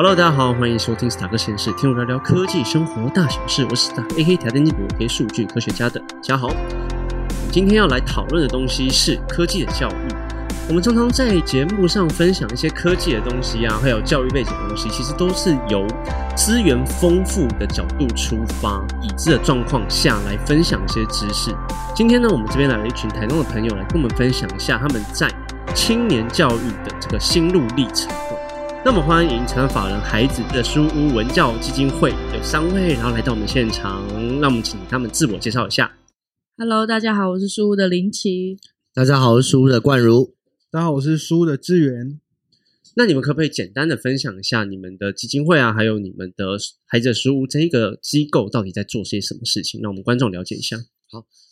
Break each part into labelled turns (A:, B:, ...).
A: Hello，大家好，欢迎收听斯塔克实验室，听我聊聊科技生活大小事。我是史塔 A K 台电机博 A 数据科学家的嘉豪。今天要来讨论的东西是科技的教育。我们常常在节目上分享一些科技的东西啊，还有教育背景的东西，其实都是由资源丰富的角度出发，已知的状况下来分享一些知识。今天呢，我们这边来了一群台东的朋友来跟我们分享一下他们在青年教育的这个心路历程。那么欢迎成法人孩子的书屋文教基金会有三位，然后来到我们现场，那我们请他们自我介绍一下。
B: Hello，大家好，我是书屋的林奇。
C: 大家好，我是书屋的冠如。
D: 大家好，我是书屋的志源。
A: 那你们可不可以简单的分享一下你们的基金会啊，还有你们的孩子的书屋这一个机构到底在做些什么事情，让我们观众了解一下？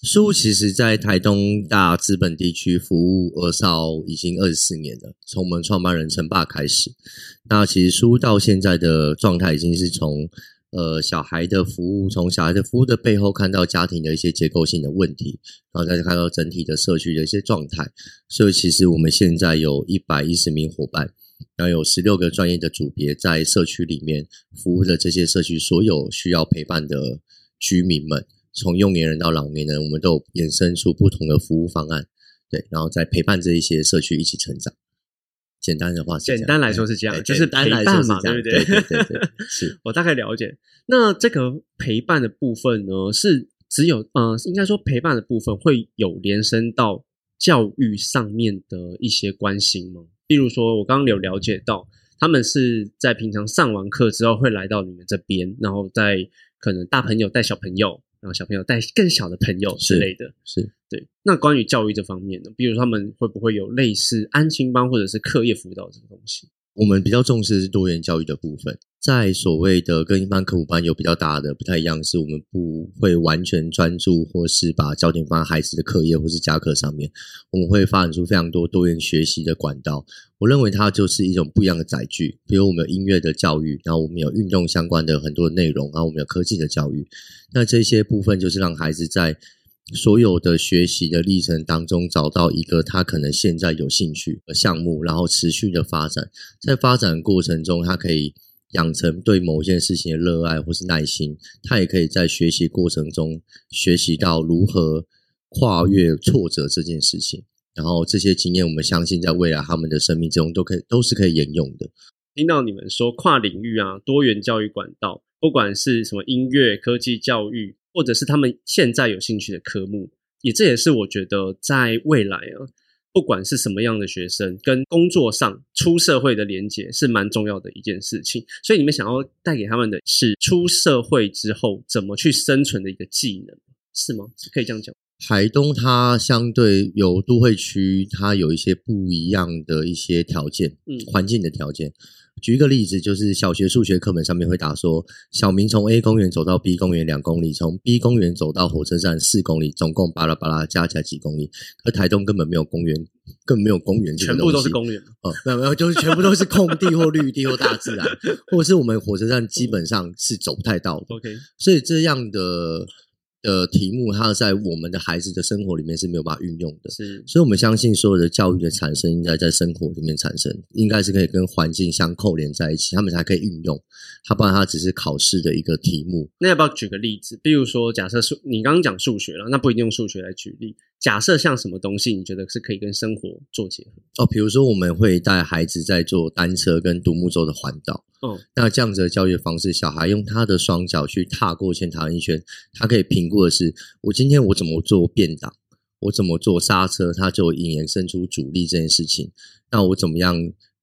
C: 书其实在台东大资本地区服务二少已经二十四年了，从我们创办人陈爸开始。那其实书到现在的状态已经是从呃小孩的服务，从小孩的服务的背后看到家庭的一些结构性的问题，然后再看到整体的社区的一些状态。所以其实我们现在有一百一十名伙伴，然后有十六个专业的组别在社区里面服务的这些社区所有需要陪伴的居民们。从幼年人到老年人，我们都有衍生出不同的服务方案，对，然后再陪伴这一些社区一起成长。简单的话是这样，
A: 简单来说是这样就是陪伴嘛对不对
C: 对对对，是
A: 我大概了解。那这个陪伴的部分呢，是只有呃，应该说陪伴的部分会有延伸到教育上面的一些关心吗？例如说，我刚刚有了解到，他们是在平常上完课之后会来到你们这边，然后在可能大朋友带小朋友，然后小朋友带更小的朋友之类的。
C: 是。
A: 对，那关于教育这方面呢，比如他们会不会有类似安心班或者是课业辅导这个东西？
C: 我们比较重视的是多元教育的部分，在所谓的跟一般课辅班有比较大的不太一样，是我们不会完全专注或是把焦点放在孩子的课业或是家课上面，我们会发展出非常多多元学习的管道。我认为它就是一种不一样的载具，比如我们有音乐的教育，然后我们有运动相关的很多内容，然后我们有科技的教育，那这些部分就是让孩子在所有的学习的历程当中，找到一个他可能现在有兴趣的项目，然后持续的发展。在发展过程中，他可以养成对某件事情的热爱或是耐心。他也可以在学习过程中学习到如何跨越挫折这件事情。然后这些经验，我们相信在未来他们的生命中都可以都是可以沿用的。
A: 听到你们说跨领域啊，多元教育管道，不管是什么音乐、科技教育，或者是他们现在有兴趣的科目，也这也是我觉得在未来啊，不管是什么样的学生，跟工作上出社会的连接是蛮重要的一件事情。所以你们想要带给他们的是出社会之后怎么去生存的一个技能，是吗？是可以这样讲。
C: 台东它相对有都会区，它有一些不一样的一些条件，
A: 嗯
C: 环境的条件。举一个例子，就是小学数学课本上面会打说，小明从 A 公园走到 B 公园两公里，从 B 公园走到火车站四公里，总共巴拉巴拉加起来几公里。可台东根本没有公园，根本没有公园
A: 全部都是公园，
C: 哦，没有没有，就是全部都是空地或绿地或大自然，或者是我们火车站基本上是走不太到的。
A: OK，
C: 所以这样的的题目，它在我们的孩子的生活里面是没有办法运用的。
A: 是
C: 所以，我们相信所有的教育的产生，应该在生活里面产生，应该是可以跟环境相扣连在一起，他们才可以运用。它不然它只是考试的一个题目。
A: 那要不要举个例子？比如说，假设数你刚刚讲数学了，那不一定用数学来举例。假设像什么东西，你觉得是可以跟生活做结合？
C: 哦，比如说我们会带孩子在做单车跟独木舟的环岛。
A: 哦，
C: 那这样子的教育方式，小孩用他的双脚去踏过线、踏一圈，他可以评估的是，我今天我怎么做变挡，我怎么做刹车，他就引延伸出阻力这件事情。那我怎么样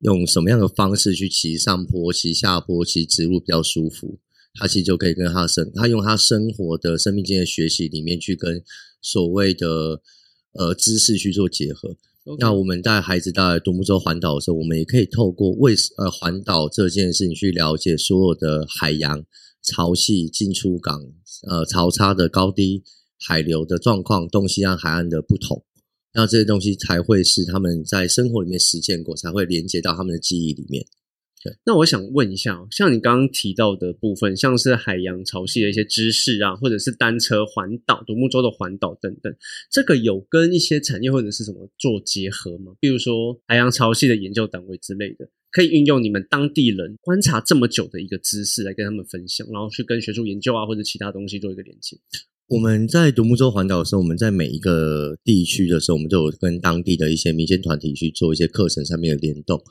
C: 用什么样的方式去骑上坡、骑下坡、骑直路比较舒服？他其实就可以跟他生，他用他生活的生命经验学习里面去跟所谓的呃知识去做结合。那我们带孩子到独木舟环岛的时候，我们也可以透过为呃环岛这件事情去了解所有的海洋潮汐、进出港、呃潮差的高低、海流的状况、东西岸海岸的不同。那这些东西才会是他们在生活里面实践过，才会连接到他们的记忆里面。
A: 那我想问一下，像你刚刚提到的部分，像是海洋潮汐的一些知识啊，或者是单车环岛、独木舟的环岛等等，这个有跟一些产业或者是什么做结合吗？比如说海洋潮汐的研究单位之类的，可以运用你们当地人观察这么久的一个知识来跟他们分享，然后去跟学术研究啊或者其他东西做一个连接。
C: 我们在独木舟环岛的时候，我们在每一个地区的时候，我们都有跟当地的一些民间团体去做一些课程上面的联动。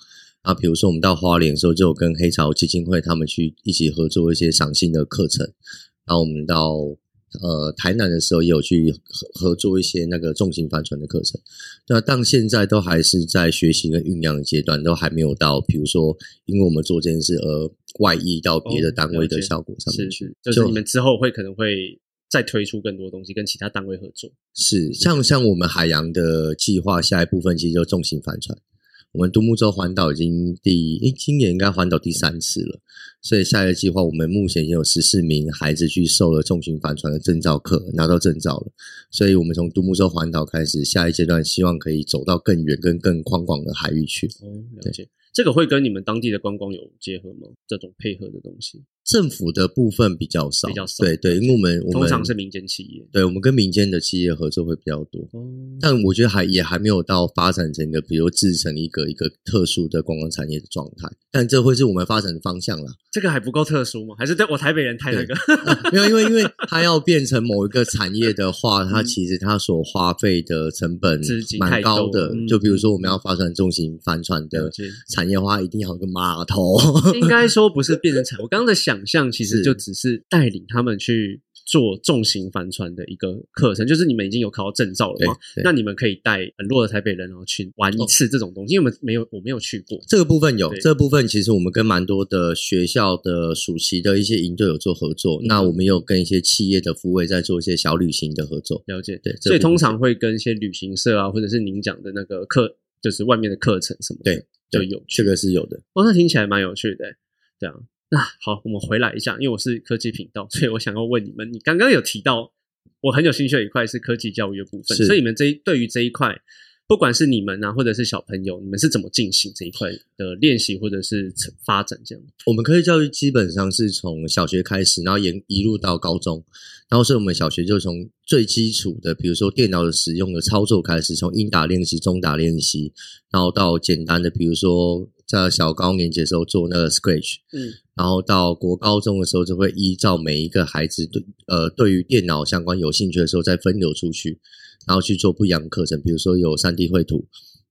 C: 啊，比如说我们到花莲的时候，就有跟黑潮基金会他们去一起合作一些赏心的课程。然后我们到呃台南的时候，也有去合合作一些那个重型帆船的课程。那到现在都还是在学习跟酝酿的阶段，都还没有到，比如说因为我们做这件事而外溢到别的单位的效果上面去。
A: 是，就是你们之后会可能会再推出更多东西，跟其他单位合作。
C: 是，像像我们海洋的计划，下一部分其实就重型帆船。我们独木舟环岛已经第诶，今年应该环岛第三次了，所以下一个计划，我们目前已经有十四名孩子去受了重型帆船的证照课，拿到证照了。所以我们从独木舟环岛开始，下一阶段希望可以走到更远、跟更宽广的海域去。
A: 哦，了解。这个会跟你们当地的观光有结合吗？这种配合的东西，
C: 政府的部分比较少，
A: 比较少。
C: 对对，因为我们我们
A: 通常是民间企业，
C: 对我们跟民间的企业合作会比较多。
A: 哦，
C: 但我觉得还也还没有到发展成一个，比如制成一个一个特殊的观光产业的状态。但这会是我们发展的方向啦。
A: 这个还不够特殊吗？还是对我台北人太那个？
C: 没有，因为因为它要变成某一个产业的话，它其实它所花费的成本蛮高的。就比如说我们要发展重型帆船的产业的话，一定要有。个码头。
A: 应该说不是变成产，我刚刚的想象其实就只是带领他们去做重型帆船的一个课程，就是你们已经有考到证照了嘛？那你们可以带很弱的台北人然后去玩一次这种东西，因为我们没有我没有去过。
C: 这个部分有这个部分，其实我们跟蛮多的学校的暑期的一些营队有做合作，那我们有跟一些企业的服委在做一些小旅行的合作，
A: 了解。
C: 对，
A: 所以通常会跟一些旅行社啊，或者是您讲的那个课，就是外面的课程什么
C: 对。
A: 就有
C: 这个是有的
A: 哦，那听起来蛮有趣的，对啊。那好，我们回来一下，因为我是科技频道，所以我想要问你们，你刚刚有提到我很有兴趣的一块是科技教育的部分，所以你们这对于这一块，不管是你们啊，或者是小朋友，你们是怎么进行这一块的练习或者是发展这样？
C: 我们科学教育基本上是从小学开始，然后沿一路到高中，然后所以我们小学就从最基础的，比如说电脑的使用的操作开始，从英打练习、中打练习。然后到简单的，比如说在小高年级的时候做那个 Scratch，嗯，然后到国高中的时候就会依照每一个孩子对呃对于电脑相关有兴趣的时候再分流出去，然后去做不一样的课程，比如说有三 D 绘图，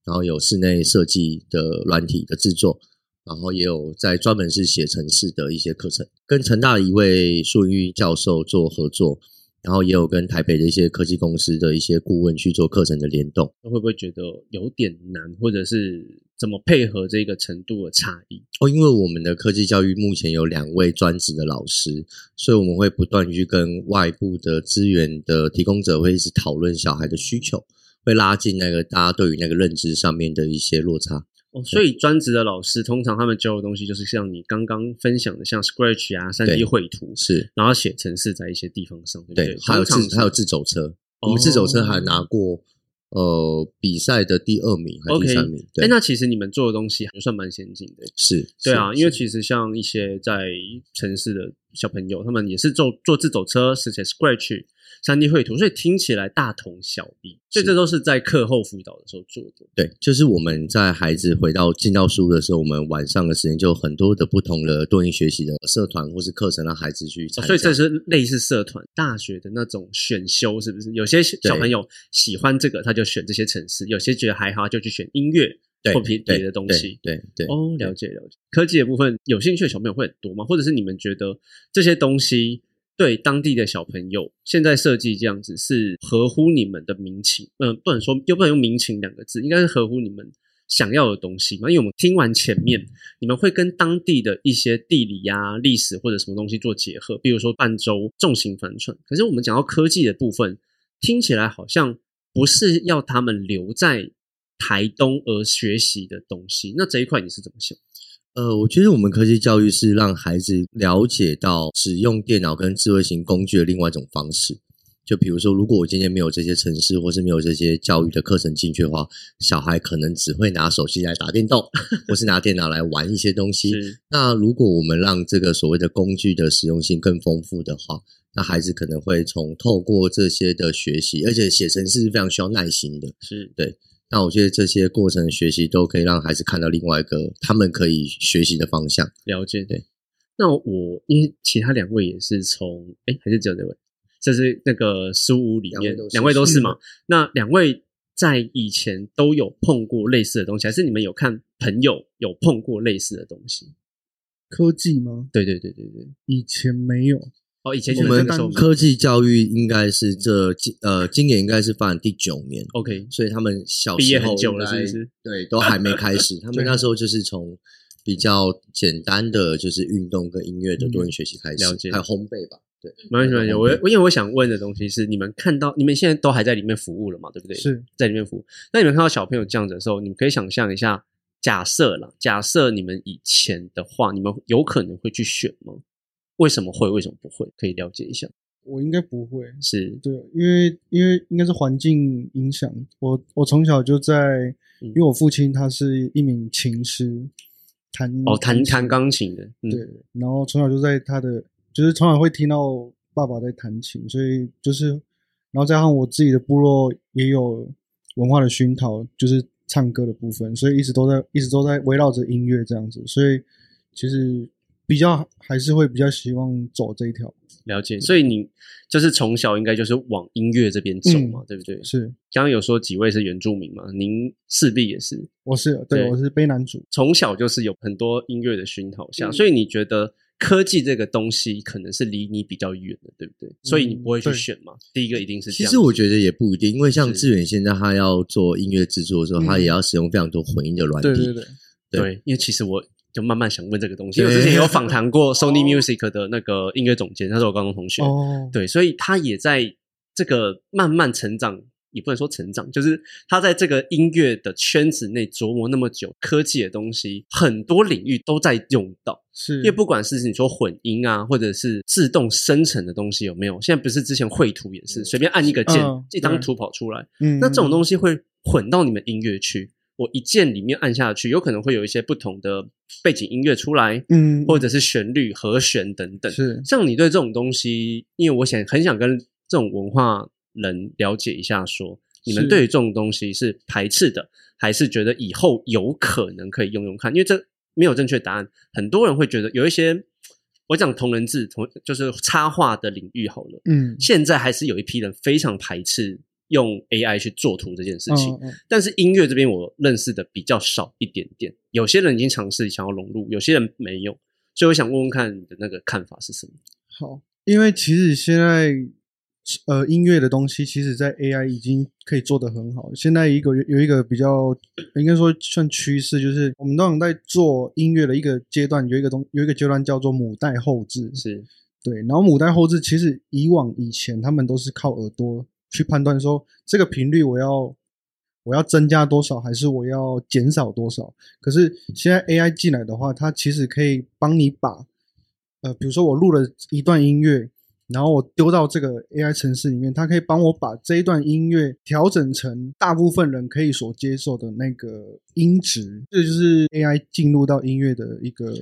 C: 然后有室内设计的软体的制作，然后也有在专门是写程式的一些课程，跟成大一位苏玉教授做合作。然后也有跟台北的一些科技公司的一些顾问去做课程的联动，
A: 会不会觉得有点难，或者是怎么配合这个程度的差异？
C: 哦，因为我们的科技教育目前有两位专职的老师，所以我们会不断去跟外部的资源的提供者会一直讨论小孩的需求，会拉近那个大家对于那个认知上面的一些落差。
A: 哦，所以专职的老师通常他们教的东西就是像你刚刚分享的，像 Scratch 啊、三 D 绘图
C: 是，
A: 然后写程式在一些地方上，
C: 对，还有自还有自走车，我们自走车还拿过呃比赛的第二名还是第三名。
A: 哎，那其实你们做的东西还算蛮先进的，
C: 是
A: 对啊，因为其实像一些在城市的小朋友，他们也是做做自走车，写 Scratch。三 D 绘图，所以听起来大同小异，所以这都是在课后辅导的时候做的。
C: 对，就是我们在孩子回到进到书的时候，我们晚上的时间就很多的不同的多元学习的社团或是课程，让孩子去。
A: 所以这是类似社团大学的那种选修，是不是？有些小朋友喜欢这个，他就选这些城市；有些觉得还好，就去选音乐或别别的东西。
C: 对对
A: 哦，了解了解。科技的部分，有兴趣的小朋友会很多吗？或者是你们觉得这些东西？对当地的小朋友，现在设计这样子是合乎你们的民情，嗯，不能说又不能用民情两个字，应该是合乎你们想要的东西嘛。因为我们听完前面，你们会跟当地的一些地理呀、历史或者什么东西做结合，比如说半洲重型帆船。可是我们讲到科技的部分，听起来好像不是要他们留在台东而学习的东西。那这一块你是怎么想？
C: 呃，我觉得我们科技教育是让孩子了解到使用电脑跟智慧型工具的另外一种方式。就比如说，如果我今天没有这些城市，或是没有这些教育的课程进去的话，小孩可能只会拿手机来打电动，或是拿电脑来玩一些东西。那如果我们让这个所谓的工具的实用性更丰富的话，那孩子可能会从透过这些的学习，而且写程式是非常需要耐心的。
A: 是，
C: 那我觉得这些过程的学习都可以让孩子看到另外一个他们可以学习的方向。
A: 了解。
C: 对，
A: 那我因为其他两位也是从哎，还是只有这位，这是那个书屋里面
C: 两位都是
A: 两位都是嘛？那两位在以前都有碰过类似的东西，还是你们有看朋友有碰过类似的东西？
D: 科技吗？
A: 对对对对对。
D: 以前没有，
A: 哦，以前
C: 我们科技教育应该是这今呃今年应该是发展第九年
A: ，OK
C: 所以他们小
A: 毕业
C: 时候
A: 很久了是不是
C: 对，都还没开始。他们那时候就是从比较简单的就是运动跟音乐的多元学习开始，
A: 了解
C: 还有烘焙吧。对，
A: 没关系，没。我我因为我想问的东西是，你们看到你们现在都还在里面服务了嘛？对不对？
D: 是
A: 在里面服务。那你们看到小朋友这样子的时候，你们可以想象一下，假设啦，假设你们以前的话，你们有可能会去选吗？为什么会？为什么不会？可以了解一下。
D: 我应该不会。
A: 是
D: 对，因为因为应该是环境影响。我我从小就在，
A: 嗯
D: 因为我父亲他是一名琴师，弹
A: 哦，弹
D: 琴
A: 弹钢琴的，嗯、
D: 对，然后从小就在他的，就是从小会听到爸爸在弹琴，所以就是，然后加上我自己的部落也有文化的熏陶，就是唱歌的部分，所以一直都在一直都在围绕着音乐这样子，所以其实比较还是会比较希望走这一条，
A: 了解。所以你就是从小应该就是往音乐这边走嘛，对不对？
D: 是
A: 刚刚有说几位是原住民嘛，您势必也是。
D: 我是对
A: 对
D: 我是悲男主，
A: 从小就是有很多音乐的熏陶下，
D: 嗯
A: 所以你觉得科技这个东西可能是离你比较远的，对不对？所以你不会去
D: 对
A: 选嘛？第一个一定是这样
C: 其
A: 样。
C: 实我觉得也不一定，因为像志远现在他要做音乐制作的时候，
D: 嗯
C: 他也要使用非常多混音的软体。
D: 对对对，
C: 对
A: 对，因为其实我就慢慢想问这个东西，因为我之前有访谈过 Sony Music 的那个音乐总监，他是我高中同学，
D: 哦，
A: 对，所以他也在这个慢慢成长。也不能说成长，就是他在这个音乐的圈子内琢磨那么久，科技的东西很多领域都在用到。
D: 是
A: 因为不管是你说混音啊，或者是自动生成的东西有没有？现在不是之前绘图也是随便按一个键，
D: 嗯
A: 一张图跑出来。
D: 嗯
A: 那这种东西会混到你们音乐去，我一键里面按下去，有可能会有一些不同的背景音乐出来，
D: 嗯
A: 或者是旋律、和弦等等。
D: 是
A: 像你对这种东西，因为我想很想跟这种文化人了解一下说你们
D: 是
A: 对于这种东西是排斥的，还是觉得以后有可能可以用用看？因为这没有正确答案，很多人会觉得有一些，我讲同人志同就是插画的领域好了，
D: 嗯
A: 现在还是有一批人非常排斥用 AI 去做图这件事情。
D: 嗯嗯
A: 但是音乐这边我认识的比较少一点点，有些人已经尝试想要融入，有些人没有，所以我想问问看你的那个看法是什么？
D: 好，因为其实现在呃音乐的东西，其实在 AI 已经可以做得很好。现在一个有一个比较应该说算趋势，就是我们通常在做音乐的一个阶段，有一个东有一个阶段叫做母带后置，
A: 是
D: 对。然后母带后置其实以往以前他们都是靠耳朵去判断说这个频率我要。我要增加多少，还是我要减少多少？可是现在 AI 进来的话，它其实可以帮你把呃，比如说我录了一段音乐，然后我丢到这个 AI 城市里面，它可以帮我把这一段音乐调整成大部分人可以所接受的那个音质，这就是 AI 进入到音乐的一个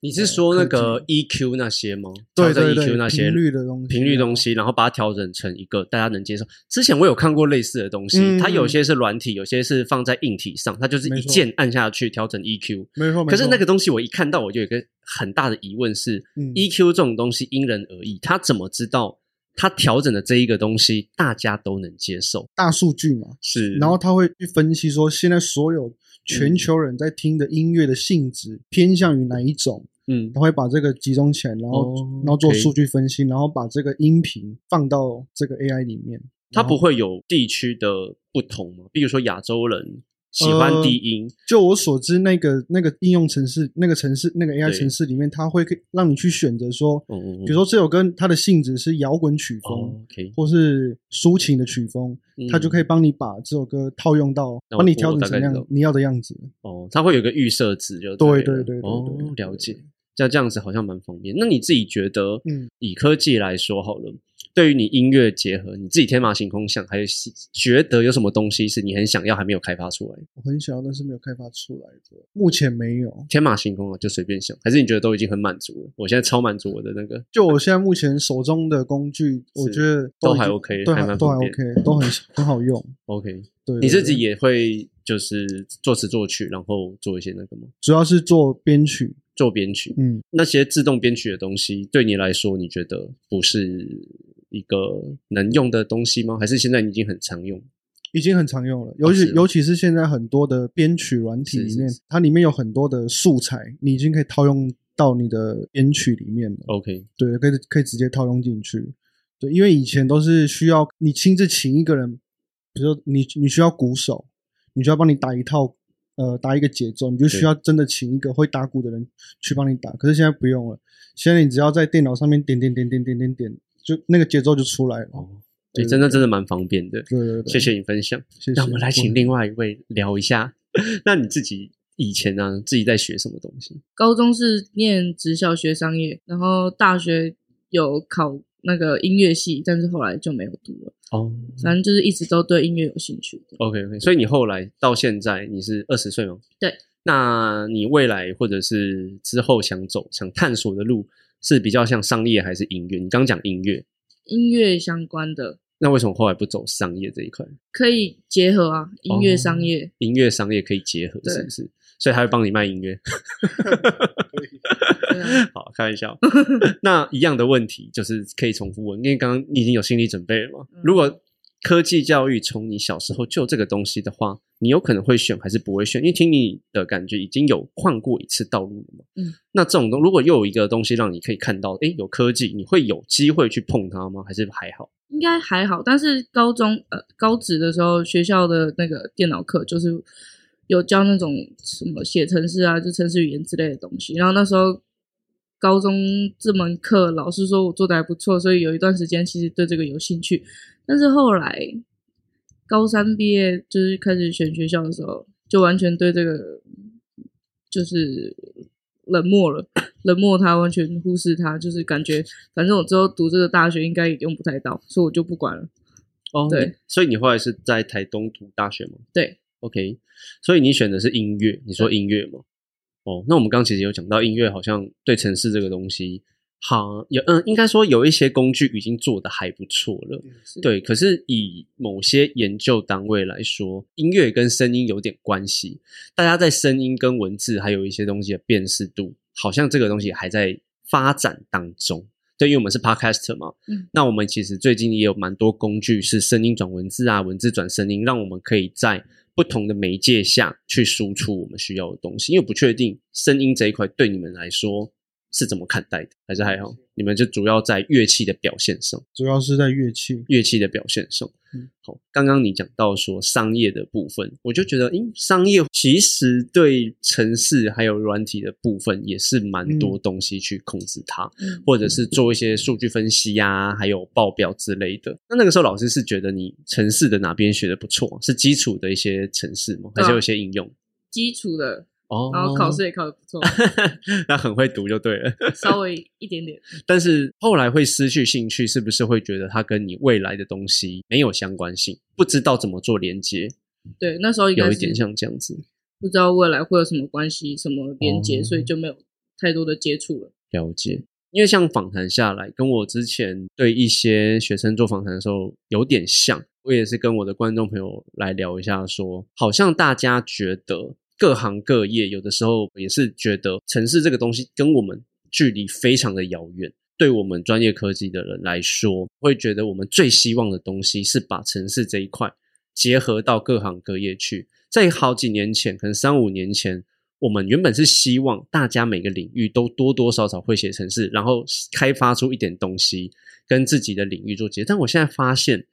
A: 你是说那个 EQ 那些吗？
D: 对对对
A: EQ 那些
D: 频率的东西啊
A: 频率东西，然后把它调整成一个大家能接受。之前我有看过类似的东西，
D: 嗯
A: 它有些是软体，有些是放在硬体上，它就是一键按下去调整 EQ。
D: 没错，没错
A: 可是那个东西我一看到，我就有一个很大的疑问是、
D: 嗯
A: EQ 这种东西因人而异，它怎么知道他调整的这一个东西大家都能接受？
D: 大数据嘛，
A: 是
D: 然后他会去分析说现在所有全球人在听的音乐的性质偏向于哪一种，
A: 嗯
D: 他会把这个集中起来，然后、
A: 哦
D: 然后做数据分析，然后把这个音频放到这个 AI 里面。
A: 它不会有地区的不同吗？比如说亚洲人喜欢
D: 呃
A: 低音，
D: 就我所知，那个那个应用程式、那个城市、那个 AI
A: 对。
D: 程式里面，它会可以让你去选择说，
A: 嗯嗯嗯。
D: 比如说这首歌它的性质是摇滚曲风，
A: 哦，OK，
D: 或是抒情的曲风，它就可
A: 以
D: 以帮你把这首歌套用到，帮你调整成样你要的样子。
A: 哦，它会有个预设值就
D: 对
A: 了。
D: 对对对对
A: 哦，了解。像这样子好像蛮方便。那你自己觉得，
D: 嗯，
A: 以科技来说好了，对于你音乐结合，你自己天马行空想，还有觉得有什么东西是你很想要还没有开发出来？
D: 我很想要，但是没有开发出来的，目前没有。
A: 天马行空啊，就随便想，还是你觉得都已经很满足了？我现在超满足我的那个，
D: 就我现在目前手中的工具，我觉得
A: 都还 OK，
D: 对，
A: 还蛮
D: 都还 OK，都很很好用。
A: OK，
D: 对，
A: 你自己也会就是作词作曲，然后做一些那个吗？
D: 主要是做编曲，
A: 做编曲，
D: 嗯，
A: 那些自动编曲的东西，对你来说，你觉得不是一个能用的东西吗？还是现在你已经很常用？
D: 已经很常用了，尤其、
A: 哦
D: 尤其是现在很多的编曲软体里面，
A: 是是是
D: 它里面有很多的素材，你已经可以套用到你的编曲里面了。
A: OK，
D: 对，可以可以直接套用进去。对，因为以前都是需要你亲自请一个人，比如说你你需要鼓手，你需要帮你打一套呃打一个节奏，你就需要真的请一个会打鼓的人去帮你打。可是现在不用了，现在你只要在电脑上面点点点点点点点，就那个节奏就出来了。
A: 哦，对，真的真的蛮方便的。
D: 对对对，
A: 谢谢你分享。
D: 谢谢。
A: 那我们来请另外一位聊一下，那你自己以前呢、自己在学什么东西？
B: 高中是念职校学商业，然后大学有考那个音乐系，但是后来就没有读了。
A: 哦
B: 反正就是一直都对音乐有兴趣。
A: ，OK OK，所以你后来到现在你是二十岁吗？
B: 对。
A: 那你未来或者是之后想走、想探索的路是比较像商业还是音乐？你刚讲音乐，
B: 音乐相关的
A: 那为什么后来不走商业这一块？
B: 可以结合啊，音乐
A: 哦
B: 商业。
A: 音乐商业可以结合，是不是？所以他会帮你卖音乐。好，开玩笑。那一样的问题就是可以重复问，因为刚刚你已经有心理准备了嘛。
B: 嗯
A: 如果科技教育从你小时候就有这个东西的话，你有可能会选还是不会选？因为听你的感觉已经有换过一次道路了嘛。
B: 嗯，
A: 那这种东如果又有一个东西让你可以看到，诶，有科技，你会有机会去碰它吗？还是还好？
B: 应该还好，但是高中呃高职的时候，学校的那个电脑课就是有教那种什么写程式啊，就程式语言之类的东西。然后那时候高中这门课，老师说我做的还不错，所以有一段时间其实对这个有兴趣。但是后来高三毕业，就是开始选学校的时候，就完全对这个就是冷漠了，冷漠他，完全忽视他，就是感觉反正我之后读这个大学应该也用不太到，所以我就不管了。
A: 哦
B: 对
A: 所以你后来是在台东读大学吗？
B: 对，
A: OK，所以你选的是音乐，你说音乐吗？哦，那我们刚刚其实有讲到音乐，好像对城市这个东西，好有嗯，应该说有一些工具已经做的还不错了。
B: 是
A: 对，可是以某些研究单位来说，音乐跟声音有点关系。大家在声音跟文字还有一些东西的辨识度，好像这个东西还在发展当中。对，因为我们是 podcaster 嘛，
B: 嗯，
A: 那我们其实最近也有蛮多工具是声音转文字啊，文字转声音，让我们可以在不同的媒介下去输出我们需要的东西。因为不确定声音这一块对你们来说是怎么看待的，还是还好？你们就主要在乐器的表现上。
D: 主要是在乐器。
A: 乐器的表现上。
D: 嗯
A: 好，刚刚你讲到说商业的部分，我就觉得，嗯，商业其实对城市还有软体的部分也是蛮多东西去控制它，
B: 嗯
A: 或者是做一些数据分析呀、还有报表之类的。那那个时候老师是觉得你城市的哪边学的不错，是基础的一些城市吗？还是有一些应用？
B: 基础的，
A: 哦，
B: 然后考试也考得不错，
A: 那很会读就对了。
B: 稍微一点点。
A: 但是后来会失去兴趣，是不是会觉得它跟你未来的东西没有相关性，不知道怎么做连接，
B: 对，那时候
A: 有一点像这样子。
B: 不知道未来会有什么关系、什么连接，
A: 哦
B: 所以就没有太多的接触了。
A: 了解，因为像访谈下来，跟我之前对一些学生做访谈的时候有点像。我也是跟我的观众朋友来聊一下说好像大家觉得各行各业有的时候也是觉得城市这个东西跟我们距离非常的遥远。对我们专业科技的人来说，会觉得我们最希望的东西是把城市这一块结合到各行各业去。在好几年前，可能三五年前，我们原本是希望大家每个领域都多多少少会写程式，然后开发出一点东西跟自己的领域做结合。但我现在发现，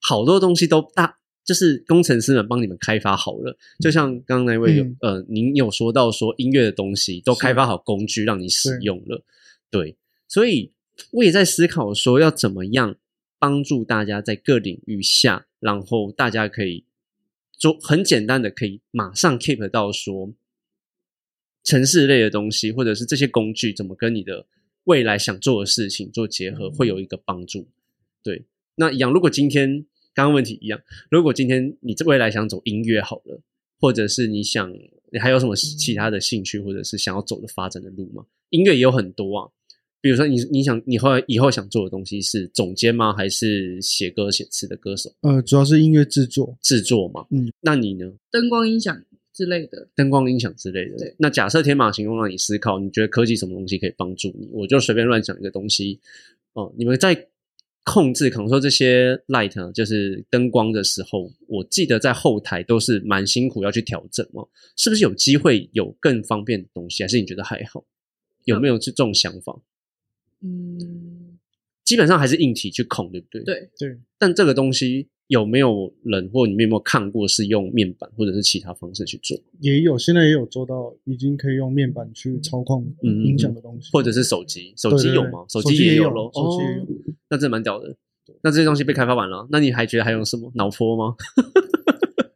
A: 好多东西都大，就是工程师们帮你们开发好了。就像刚刚那位有、
D: 嗯
A: 呃，您有说到说音乐的东西都开发好工具让你使用了，对，所以我也在思考说要怎么样帮助大家在各领域下，然后大家可以做很简单的，可以马上 keep 到说城市类的东西，或者是这些工具怎么跟你的未来想做的事情做结合，会有一个帮助。对，那一样，如果今天刚刚问题一样，如果今天你未来想走音乐好了，或者是你想你还有什么其他的兴趣，或者是想要走的发展的路吗？音乐也有很多啊，比如说你你想你后来以后想做的东西是总监吗？还是写歌写词的歌手
D: 呃，主要是音乐制作，
A: 制作嘛？
D: 嗯，
A: 那你呢？
B: 灯光音响之类的。
A: 灯光音响之类的
B: 对。
A: 那假设天马行空让你思考，你觉得科技什么东西可以帮助你？我就随便乱想一个东西哦。你们在控制，可能说这些 light 就是灯光的时候，我记得在后台都是蛮辛苦要去调整哦。是不是有机会有更方便的东西？还是你觉得还好？有没有这种想法？
B: 嗯，
A: 基本上还是硬体去控，对不对？。
B: 对，
D: 对，
A: 但这个东西有没有人或你们有没有看过是用面板或者是其他方式去做？
D: 也有现在也有做到，已经可以用面板去操控
A: 嗯
D: 音响的东西，
A: 或者是手机？手机有吗？
D: 手
A: 机
D: 机也有。手机也有
A: 哦，那真的蛮屌的。那这些东西被开发完了，那你还觉得还有什么脑波吗？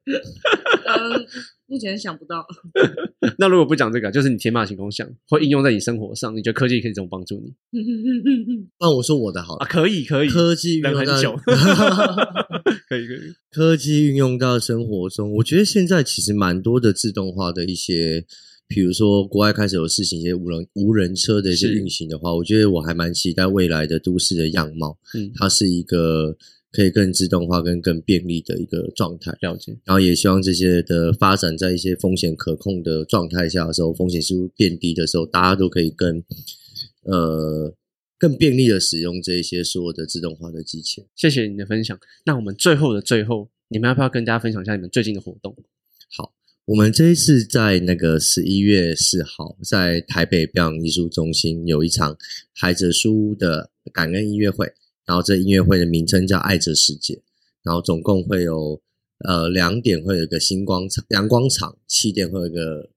B: 嗯，目前想不到。
A: 那如果不讲这个，就是你天马行空想，会应用在你生活上，你觉得科技可以怎么帮助你
C: 那我说我的好
A: 啊？
C: 了，
A: 可以，可以，
C: 科技运用到
A: 忍很久，可以，可以。
C: 科技运用到生活中，我觉得现在其实蛮多的自动化的一些，比如说国外开始有事情一些无人无人车的一些
A: 是
C: 运行的话，我觉得我还蛮期待未来的都市的样貌，
A: 嗯，
C: 它是一个可以更自动化、跟更便利的一个状态。
A: 了解。
C: 然后也希望这些的发展在一些风险可控的状态下的时候，风险系数变低的时候，大家都可以更呃更便利的使用这一些所有的自动化的机器。
A: 谢谢你的分享。那我们最后的最后，你们要不要跟大家分享一下你们最近的活动？
C: 好，我们这一次在那个十一月四号，在台北表演艺术中心有一场孩子书屋的感恩音乐会，然后这音乐会的名称叫“爱这世界”，然后总共会有呃两点会有一个星光场、阳光场，七点会有一个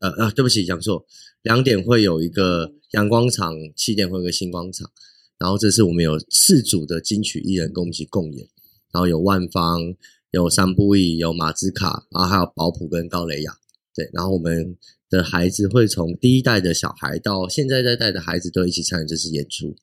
C: 呃啊，对不起，讲错，两点会有一个阳光场，七点会有一个星光场，然后这次我们有四组的金曲艺人跟我们一起共演，然后有万芳。有三布义，有马兹卡，然后还有保普跟高雷雅，对，然后我们的孩子会从第一代的小孩到现在在带的孩子都一起参与这次演出。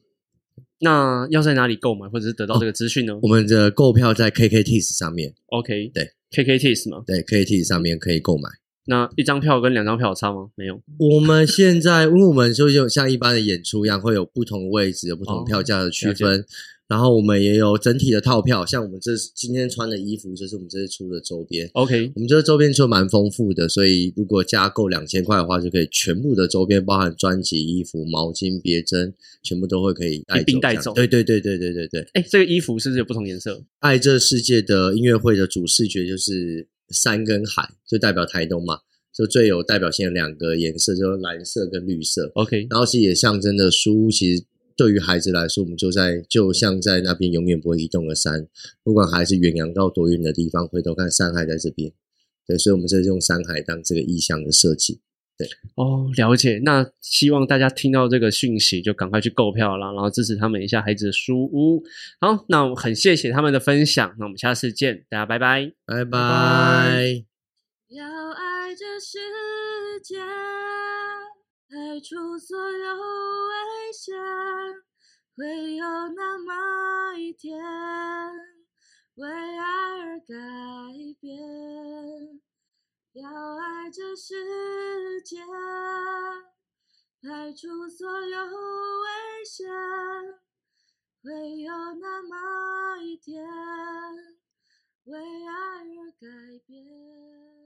A: 那要在哪里购买，或者是得到这个资讯呢、
C: 我们的购票在 KKTIS 上面
A: ，o k
C: 对
A: ，KKTIS 嘛。
C: 对，KKTIS 上面可以购买。
A: 那一张票跟两张票有差吗？没有。
C: 我们现在，因为我们就就像一般的演出一样，会有不同位置、有不同
A: 哦
C: 票价的区
A: 了
C: 分。然后我们也有整体的套票，像我们这今天穿的衣服，就是我们这次出的周边。
A: OK，
C: 我们这个周边出的蛮丰富的，所以如果加购两千块的话，就可以全部的周边，包含专辑、衣服、毛巾、别针，全部都会可以带
A: 一并带走
C: 对对对对对对对。
A: 哎，这个衣服是不是有不同颜色？
C: 爱这世界的音乐会的主视觉就是山跟海，就代表台东嘛，就最有代表性的两个颜色，就是蓝色跟绿色。
A: OK，
C: 然后其实也象征着书，其实对于孩子来说，我们就在就像在那边永远不会移动的山，不管孩子远洋到多远的地方，回头看山海在这边。对，所以我们这是用山海当这个意象的设计。
A: 对哦，了解。那希望大家听到这个讯息，就赶快去购票啦，然后支持他们一下孩子的书屋。好，那我很谢谢他们的分享，那我们下次见，大家拜拜。
C: 拜拜。
B: 要爱这世界，排除所有危会有那么一天，为爱而改变。要爱这世界，排除所有危险，会有那么一天，为爱而改变。